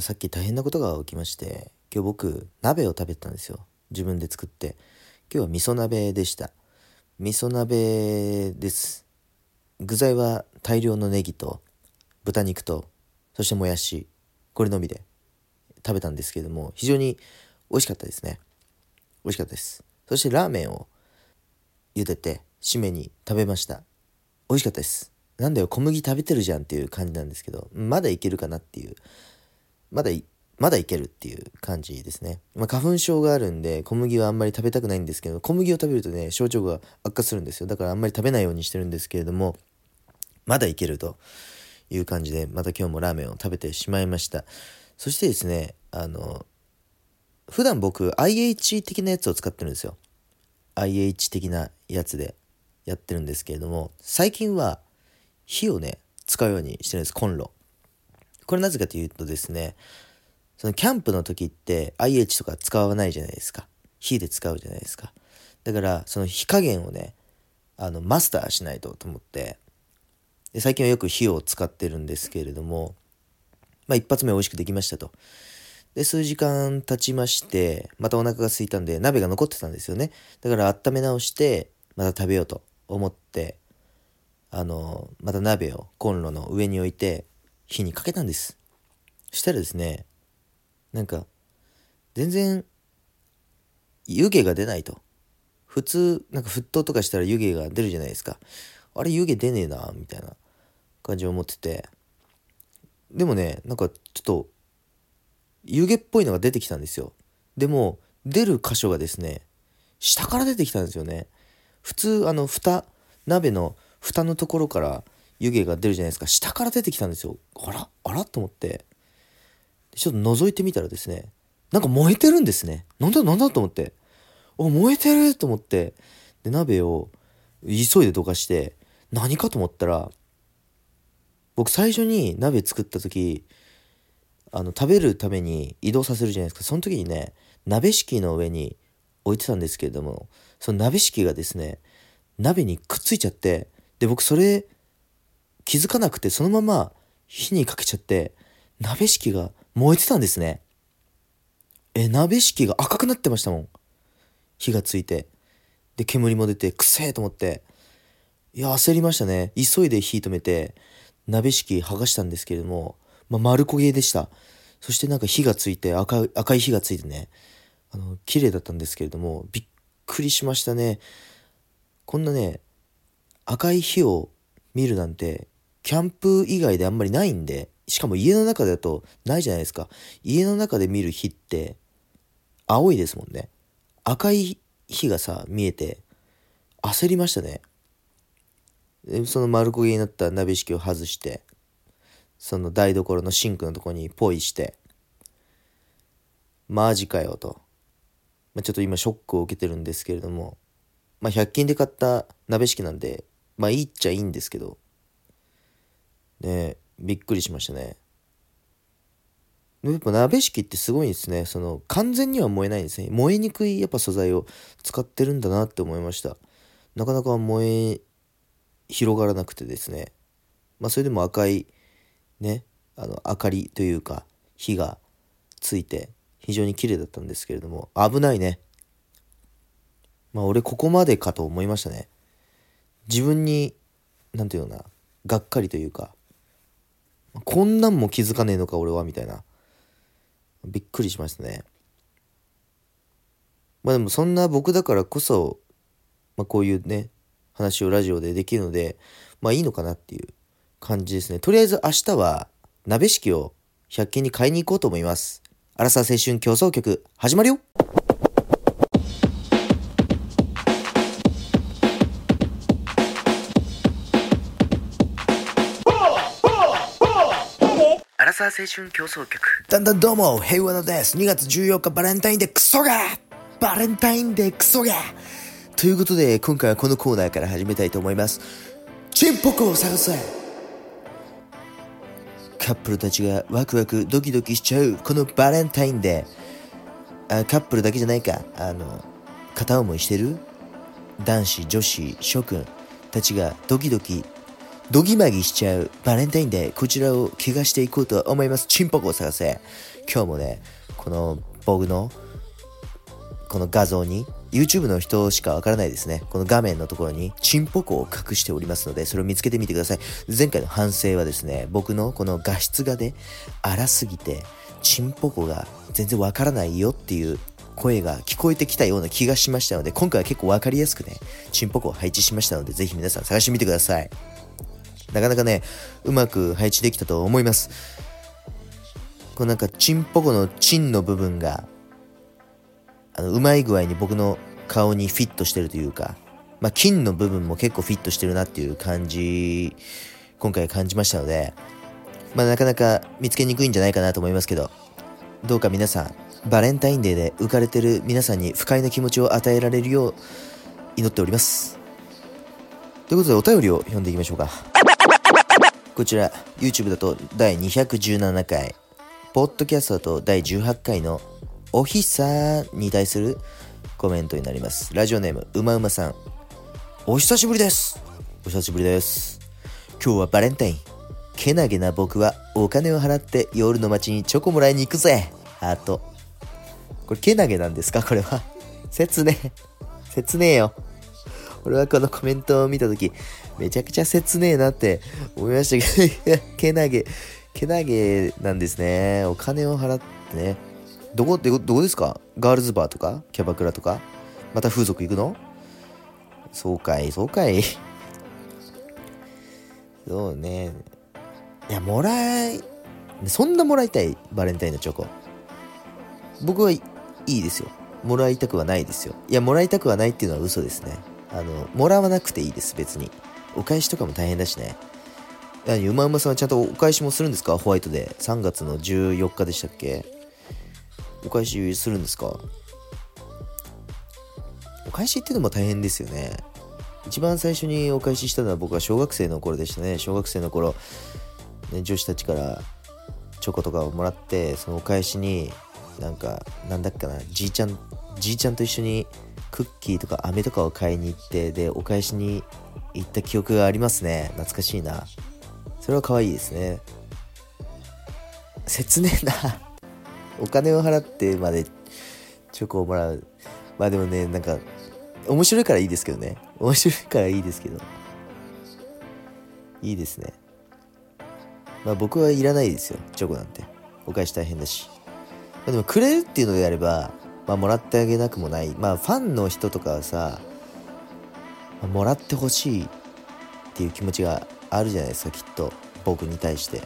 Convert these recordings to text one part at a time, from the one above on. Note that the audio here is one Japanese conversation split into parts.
さっき大変なことが起きまして今日僕鍋を食べたんですよ。自分で作って。今日は味噌鍋でした。味噌鍋です。具材は大量のネギと豚肉とそしてもやし。これのみで食べたんですけれども非常に美味しかったですね。美味しかったです。そしてラーメンを茹でて締めに食べました。美味しかったです。なんだよ小麦食べてるじゃんっていう感じなんですけどまだいけるかなっていうまだまだいけるっていう感じですね。まあ、花粉症があるんで、小麦はあんまり食べたくないんですけど、小麦を食べるとね、症状が悪化するんですよ。だからあんまり食べないようにしてるんですけれども、まだいけるという感じで、また今日もラーメンを食べてしまいました。そしてですね、あの、普段僕 IH 的なやつを使ってるんですよ。IH 的なやつでやってるんですけれども、最近は火をね、使うようにしてるんです、コンロ。これなぜかというとですね、そのキャンプの時って IH とか使わないじゃないですか。火で使うじゃないですか。だからその火加減をね、あのマスターしないとと思ってで最近はよく火を使ってるんですけれども、まあ一発目美味しくできましたと。で、数時間経ちまして、またお腹が空いたんで鍋が残ってたんですよね。だから温め直して、また食べようと思って、あの、また鍋をコンロの上に置いて、火にかけたんです。したらですね、なんか、全然、湯気が出ないと。普通、なんか沸騰とかしたら湯気が出るじゃないですか。あれ湯気出ねえな、みたいな感じを思ってて。でもね、なんかちょっと、湯気っぽいのが出てきたんですよ。でも、出る箇所がですね、下から出てきたんですよね。普通、あの、蓋、鍋の蓋のところから湯気が出るじゃないですか。下から出てきたんですよ。あら？あら？と思って。ちょっと覗いてみたらですね、なんか燃えてるんですね。なんだなんだと思って。お、燃えてると思って。で、鍋を急いでどかして、何かと思ったら、僕最初に鍋作った時、あの、食べるために移動させるじゃないですか。その時にね、鍋敷きの上に置いてたんですけれども、その鍋敷きがですね、鍋にくっついちゃって、で、僕それ気づかなくてそのまま火にかけちゃって、鍋敷が燃えてたんですね。え、鍋敷が赤くなってましたもん。火がついて。で、煙も出て、くせえと思って。いや、焦りましたね。急いで火止めて、鍋敷剥がしたんですけれども、まあ、丸焦げでした。そしてなんか火がついて、赤、赤い火がついてね、あの、綺麗だったんですけれども、びっくりしましたね。こんなね、赤い火を見るなんてキャンプ以外であんまりないんで、しかも家の中だとないじゃないですか。家の中で見る火って青いですもんね。赤い火がさ、見えて焦りましたね。でその丸焦げになった鍋敷を外して、その台所のシンクのとこにポイして、マジかよと。まあ、ちょっと今ショックを受けてるんですけれども、まあ、100均で買った鍋敷なんで、まあいいっちゃいいんですけど、ねびっくりしましたね。やっぱ鍋敷ってすごいんですね。その完全には燃えないんですね。燃えにくいやっぱ素材を使ってるんだなって思いました。なかなか燃え広がらなくてですね。まあそれでも赤いね、あの明かりというか火がついて非常に綺麗だったんですけれども危ないね。まあ俺ここまでかと思いましたね。自分に何て言うのかながっかりというかこんなんも気づかねえのか俺はみたいな。びっくりしましたね。まあでもそんな僕だからこそ、まあ、こういうね話をラジオでできるのでまあいいのかなっていう感じですね。とりあえず明日は鍋敷を100均に買いに行こうと思います。アラサー青春競争曲始まるよ!サー青春競争曲。だんだんどうも、平和のです。2月14日バレンタインデクソがバレンタインデクソがということで、今回はこのコーナーから始めたいと思います。チンポコを探せカップルたちがワクワクドキドキしちゃうこのバレンタインデー。あカップルだけじゃないか。あの、片思いしてる？男子、女子、諸君たちがドキドキドギマギしちゃうバレンタインデー、こちらを怪我していこうと思います。チンポコを探せ。今日もね、この僕のこの画像に YouTube の人しかわからないですね。この画面のところにチンポコを隠しておりますので、それを見つけてみてください。前回の反省はですね、僕のこの画質がね、荒すぎて、チンポコが全然わからないよっていう声が聞こえてきたような気がしましたので、今回は結構わかりやすくね、チンポコを配置しましたので、ぜひ皆さん探してみてください。なかなかね、うまく配置できたと思います。こうなんか、チンポコのチンの部分が、あの、うまい具合に僕の顔にフィットしてるというか、まあ、金の部分も結構フィットしてるなっていう感じ、今回感じましたので、まあ、なかなか見つけにくいんじゃないかなと思いますけど、どうか皆さん、バレンタインデーで浮かれてる皆さんに不快な気持ちを与えられるよう祈っております。ということでお便りを読んでいきましょうか。こちら、YouTube だと第217回、ポッドキャストだと第18回のおひさに対するコメントになります。ラジオネーム、うまうまさん。お久しぶりです。お久しぶりです。今日はバレンタイン。けなげな僕はお金を払って夜の街にチョコもらいに行くぜ。ハート。これ、けなげなんですか？これは。切ねえ。切ねえよ。俺はこのコメントを見たとき、めちゃくちゃ切ねえなって思いましたけど、けなげ、けなげなんですね。お金を払ってね。どこってどこですか？ガールズバーとか？キャバクラとか？また風俗行くの？そうかい、そうかい。そうね。いや、もらい、そんなもらいたい、バレンタインのチョコ。僕はいいですよ。もらいたくはないですよ。いや、もらいたくはないっていうのは嘘ですね。あの、もらわなくていいです、別に。お返しとかも大変だしね。うまうまさんはちゃんとお返しもするんですか？ホワイトで。3月の14日でしたっけ？お返しするんですか？お返しっていうのも大変ですよね。一番最初にお返ししたのは僕は小学生の頃でしたね。小学生の頃、ね、女子たちからチョコとかをもらって、そのお返しになんか、なんだっけな、じいちゃん、じいちゃんと一緒にクッキーとか飴とかを買いに行って、で、お返しに行った記憶がありますね。懐かしいな。それは可愛いですね。切ねえな。お金を払ってまでチョコをもらう。まあでもね、なんか、面白いからいいですけどね。面白いからいいですけど。いいですね。まあ僕はいらないですよ。チョコなんて。お返し大変だし。まあ、でもくれるっていうのであれば、まあもらってあげなくもない。まあファンの人とかはさ、ま、もらってほしいっていう気持ちがあるじゃないですか、きっと。僕に対して。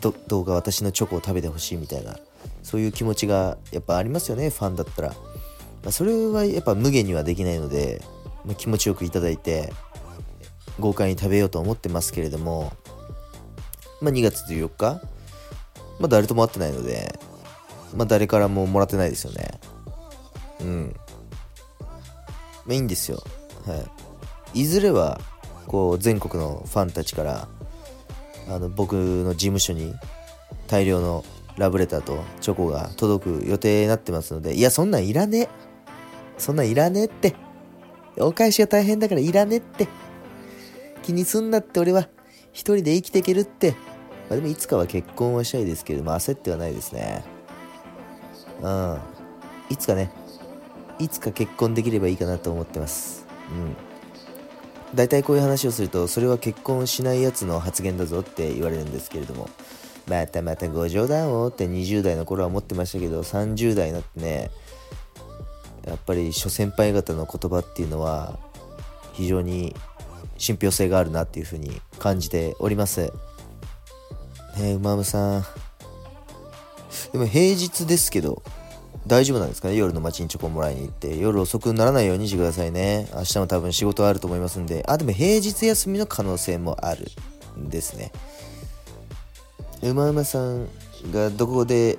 どどうか私のチョコを食べてほしいみたいな。そういう気持ちがやっぱありますよねファンだったら、まあ、それはやっぱ無限にはできないので、まあ、気持ちよくいただいて豪快に食べようと思ってますけれども、まあ、2月14日、まあ、誰とも会ってないので、まあ、誰からももらってないですよね。うん。まあいいんですよ。はい。いずれはこう全国のファンたちからあの僕の事務所に大量のラブレターとチョコが届く予定になってますのでいやそんなんいらねえ。そんなんいらねえって。お返しが大変だからいらねえって。気にすんなって俺は一人で生きていけるって、まあ、でもいつかは結婚はしたいですけれども焦ってはないですね。うん。いつかね。いつか結婚できればいいかなと思ってます。うん。大体こういう話をするとそれは結婚しないやつの発言だぞって言われるんですけれども。またまたご冗談をって20代の頃は思ってましたけど30代になってねやっぱり諸先輩方の言葉っていうのは非常に信憑性があるなっていうふうに感じております。ねえうまむさん。でも平日ですけど大丈夫なんですかね？夜の街にチョコもらいに行って。夜遅くならないようにしてくださいね。明日も多分仕事あると思いますんで。あ、でも平日休みの可能性もあるんですね。うまうまさんがどこで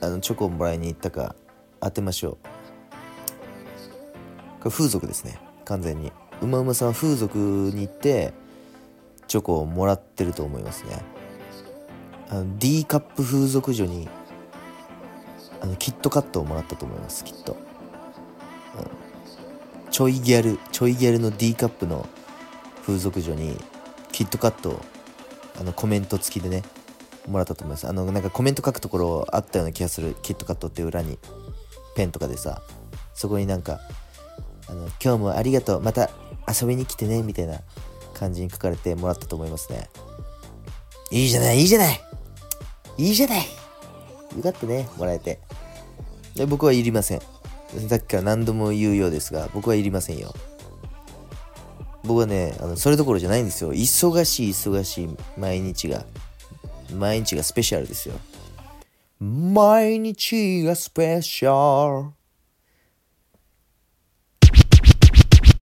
あのチョコをもらいに行ったか当てましょう。これ風俗ですね。完全に。うまうまさんは風俗に行ってチョコをもらってると思いますね。あの D カップ風俗所にあのキットカットをもらったと思いますきっと、うん、ちょいギャルちょいギャルの D カップの風俗嬢にキットカットをあのコメント付きでねもらったと思います。あのなんかコメント書くところあったような気がする。キットカットって裏にペンとかでさ。そこになんかあの「今日もありがとう。また遊びに来てね」みたいな感じに書かれてもらったと思いますね。いいじゃないいいじゃない。いいじゃない。よかったねもらえて。で僕はいりません。さっきから何度も言うようですが僕はいりませんよ。僕はねあのそれどころじゃないんですよ。忙しい忙しい毎日が。毎日がスペシャルですよ。毎日がスペシャル。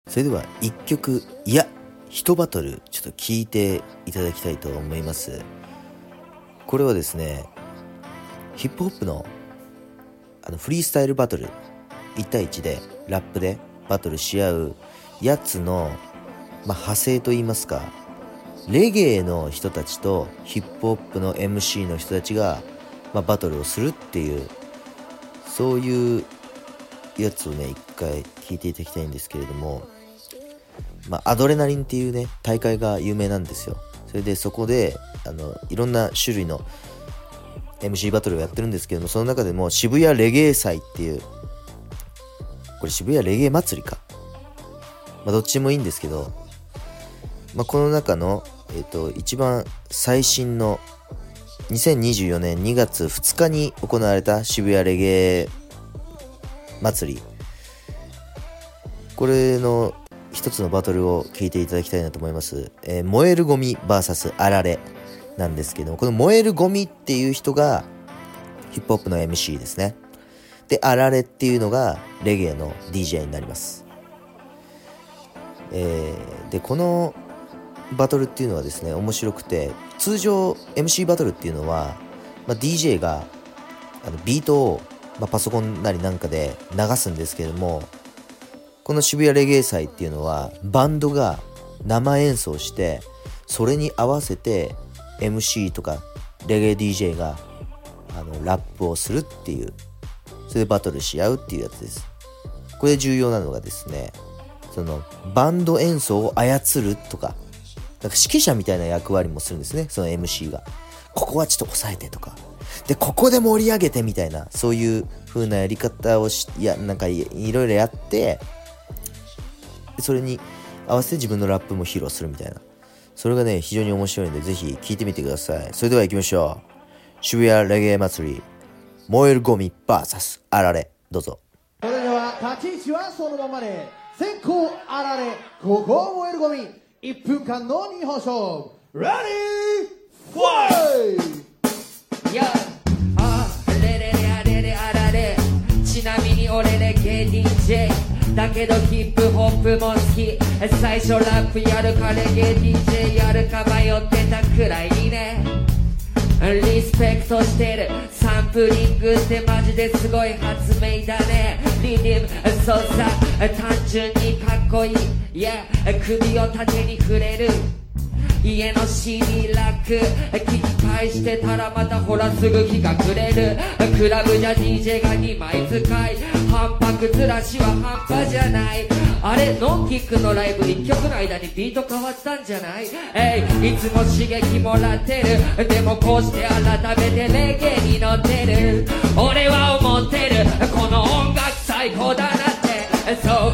それでは一曲いや一バトルちょっと聞いていただきたいと思います。これはですねヒップホップのあのフリースタイルバトル1対1でラップでバトルし合うやつの、まあ、派生といいますかレゲエの人たちとヒップホップの MC の人たちが、まあ、バトルをするっていうそういうやつをね一回聞いていただきたいんですけれども、まあ、アドレナリンっていうね大会が有名なんですよ。それでそこであのいろんな種類の MC バトルをやってるんですけどもその中でも渋谷レゲエ祭っていうこれ渋谷レゲエ祭りか。まあどっちもいいんですけど、まあ、この中の、えっ、ー、と一番最新の2024年2月2日に行われた渋谷レゲエ祭り。これの一つのバトルを聞いていただきたいなと思います。えー、燃えるゴミ VS あられ。なんですけどこの燃えるゴミっていう人がヒップホップの MC ですね。で、あられっていうのがレゲエの DJ になります。えー、で、このバトルっていうのはですね、面白くて、通常 MC バトルっていうのは、まあ、DJ があのビートを、まあ、パソコンなりなんかで流すんですけれども、この渋谷レゲエ祭っていうのはバンドが生演奏してそれに合わせて MC とかレゲエ DJ があのラップをするっていうそれでバトルし合うっていうやつです。これ重要なのがですねそのバンド演奏を操るとかなんか指揮者みたいな役割もするんですねその MC が。ここはちょっと抑えてとか。でここで盛り上げてみたいなそういう風なやり方をしいやなんかいろいろやってそれに合わせて自分のラップも披露するみたいな。それがね非常に面白いんでぜひ聴いてみてください。それでは行きましょう。渋谷レゲエ祭り燃えるゴミ VS あられ。どうぞ。それでは立ち位置はそのままで先行あられここ燃えるゴミ。1分間の2本勝負。レディーファイやあレレレアレレあられちなみに俺レゲエ DJ だけどヒップホップも好き。最初ラップやるかレゲエ DJ やるか迷ってたくらいにね。リスペクトしてる。サンプリングってマジですごい発明だね。リディムそうさ単純にかっこいい。Yeah 首を縦に触れる。家の CD ラック。聞き返してたらまたほらすぐ日が暮れる。クラブじゃ DJ が2枚使い。反拍ずらしは半端じゃない。あれノンキックのライブ1曲の間にビート変わったんじゃない？えいいつも刺激もらってる。でもこうして改めてレゲエに乗ってる。俺は思ってる。この音楽最高だなって。そう。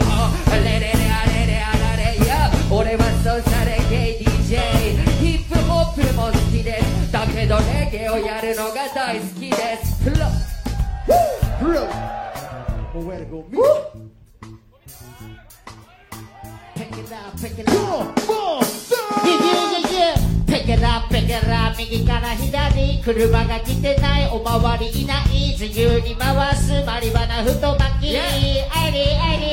レレレアレレアラレ。いや俺はそうさレゲエ DJ ヒップホップも好きです。だけどレゲエをやるのが大好きです。プロプロ燃えるゴミ Pick it up, pick it up. Yeah, yeah, yeah, yeah. It up, pick it up. 右から左。車が来てない。おまわりいない。自由に回す。マリバナ太巻き。アイリー、アイリー、アイリ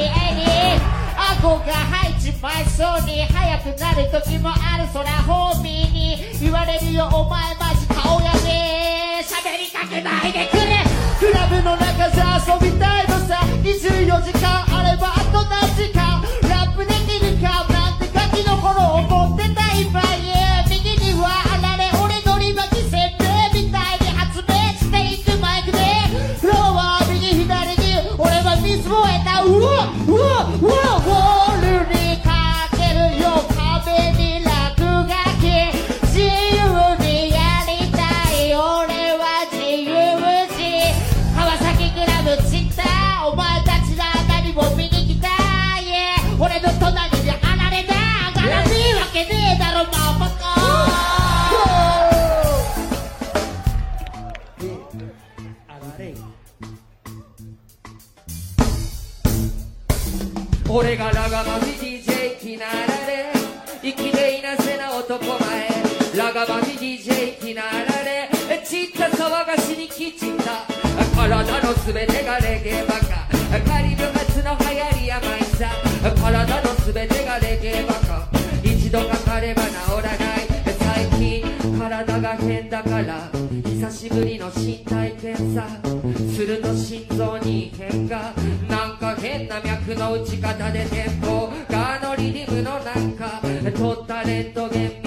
が入っちまいそうに早くなる時もあるそらホーミーに言われるよお前マジ顔やべ喋りかけないでくれクラブの中じゃ遊びたい24時間あればあと何時間？ラップできるか？なんてガキの頃思ってたいっぱい。右にはあられ俺のり巻き設定みたいに発明していくマイクで。フロアは右左に俺は水を得た。うわうわうわにきちった体の全てがレゲエバカ。カリブ初の流行りやマイさ。体の全てがレゲエバカ。一度かかれば治らない。最近体が変だから。久しぶりの身体検査。すると心臓に異変が。なんか変な脈の打ち方でテンポがのリズムの中撮ったレントゲン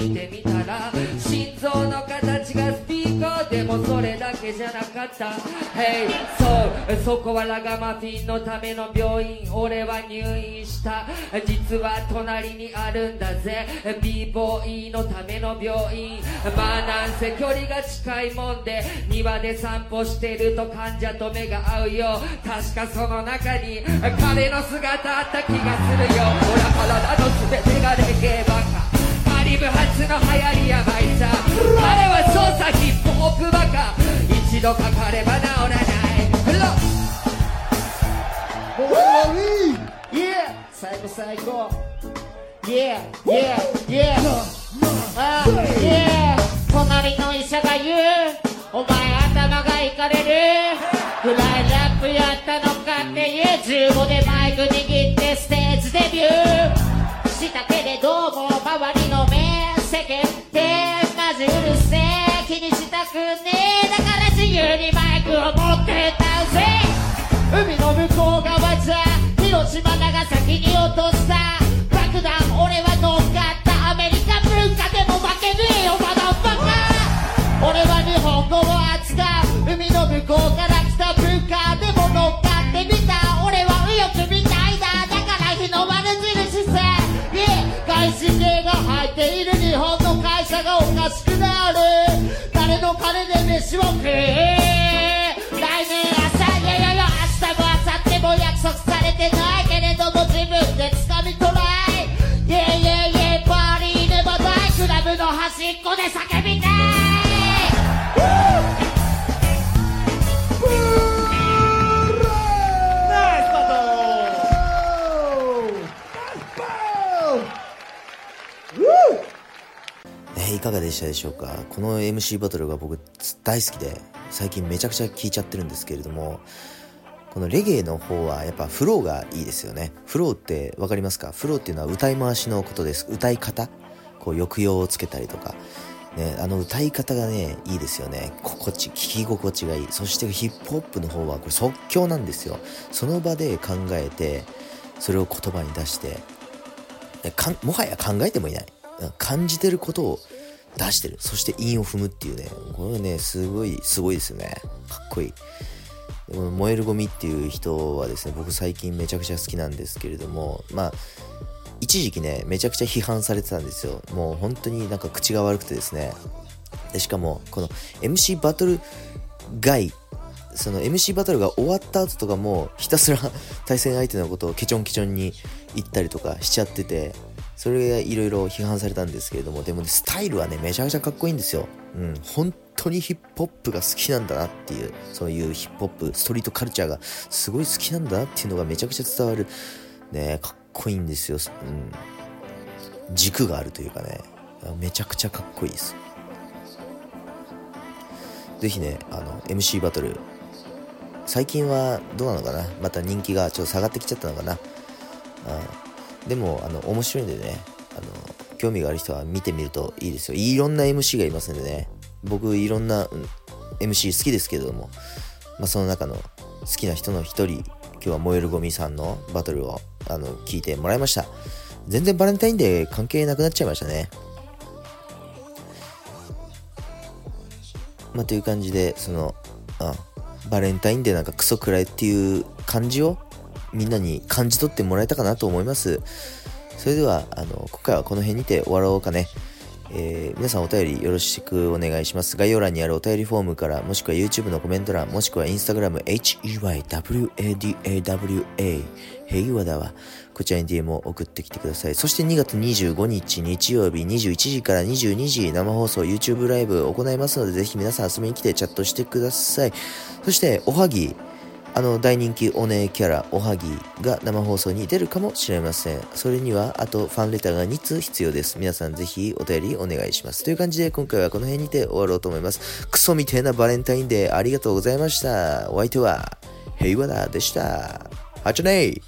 でもそれだけじゃなかった。Hey そうそこはラガマフィンのための病院俺は入院した。実は隣にあるんだぜ。b ボーイのための病院。まあなんせ距離が近いもんで庭で散歩してると患者と目が合うよ。確かその中に彼の姿あった気がするよ。俺は体の全てがレゲエバカ。カリブ初の流行りやばいさ。彼は操作ヒップホップバカ一度かかれば治らないフロー燃えるゴミ Yeah! 最高最高 Yeah! Yeah! Yeah! あ Yeah! 隣の医者が言うお前頭がいかれるフライラップやったのかっていう15でマイク握って海の向こう側じゃ広島長崎に落とした爆弾俺は乗っかったアメリカ文化でも負けねえよまだバカ。俺は日本語を扱う海の向こうから来た文化でも乗っかってみた。俺は右翼みたいだ。だから日の丸印さ外資系が入っている日本の会社がおかしくなる。誰の金で飯を食え。来年朝てないけれども自分で掴み取らいイェイイェイイェイパーリーネバダイクラブの端っこで叫びたいいかがでしたでしょうか？この MC バトルが僕大好きで最近めちゃくちゃ聴いちゃってるんですけれどもこのレゲエの方はやっぱフローがいいですよね。フローって分かりますか？フローっていうのは歌い回しのことです。歌い方？こう抑揚をつけたりとか。ね、あの歌い方がねいいですよね。心地聞き心地がいい。そしてヒップホップの方はこれ即興なんですよ。その場で考えてそれを言葉に出してかんもはや考えてもいない。感じてることを出してる。そして韻を踏むっていうね。これねすごいすごいですよね。かっこいい。燃えるゴミっていう人はですね僕最近めちゃくちゃ好きなんですけれどもまあ一時期ねめちゃくちゃ批判されてたんですよ。もう本当になんか口が悪くてですね。でしかもこの MC バトル外その MC バトルが終わった後とかもひたすら対戦相手のことをケチョンケチョンに言ったりとかしちゃっててそれがいろいろ批判されたんですけれどもでもねスタイルはねめちゃくちゃかっこいいんですよ。うん本当にヒップホップが好きなんだなっていうそういうヒップホップストリートカルチャーがすごい好きなんだなっていうのがめちゃくちゃ伝わる。ねかっこいいんですよ、うん、軸があるというかね。めちゃくちゃかっこいいです。ぜひねあの MC バトル。最近はどうなのかな？また人気がちょっと下がってきちゃったのかな、うん、でもあの面白いんでね。あの興味がある人は見てみるといいですよ。いろんな MC がいますんでね。僕いろんな、MC 好きですけれども、まあ、その中の好きな人の一人今日は燃えるゴミさんのバトルをあの聞いてもらいました。全然バレンタインデー関係なくなっちゃいましたね。まあという感じでそのあバレンタインデーなんかクソくらいっていう感じをみんなに感じ取ってもらえたかなと思います。それではあの今回はこの辺にて終わろうかね。えー皆さんお便りよろしくお願いします。概要欄にあるお便りフォームから、もしくは YouTube のコメント欄、もしくは Instagram、HEYWADAWA、ヘイワダは、こちらに DM を送ってきてください。そして2月25日日曜日21時から22時生放送 YouTube ライブを行いますので、ぜひ皆さん遊びに来てチャットしてください。そして、おはぎ、あの大人気お姉キャラおはぎが生放送に出るかもしれません。それにはあとファンレターが2通必要です。皆さんぜひお便りお願いします。という感じで今回はこの辺にて終わろうと思います。クソみてえなバレンタインデーありがとうございました。お相手は平和だでした。はちゃねー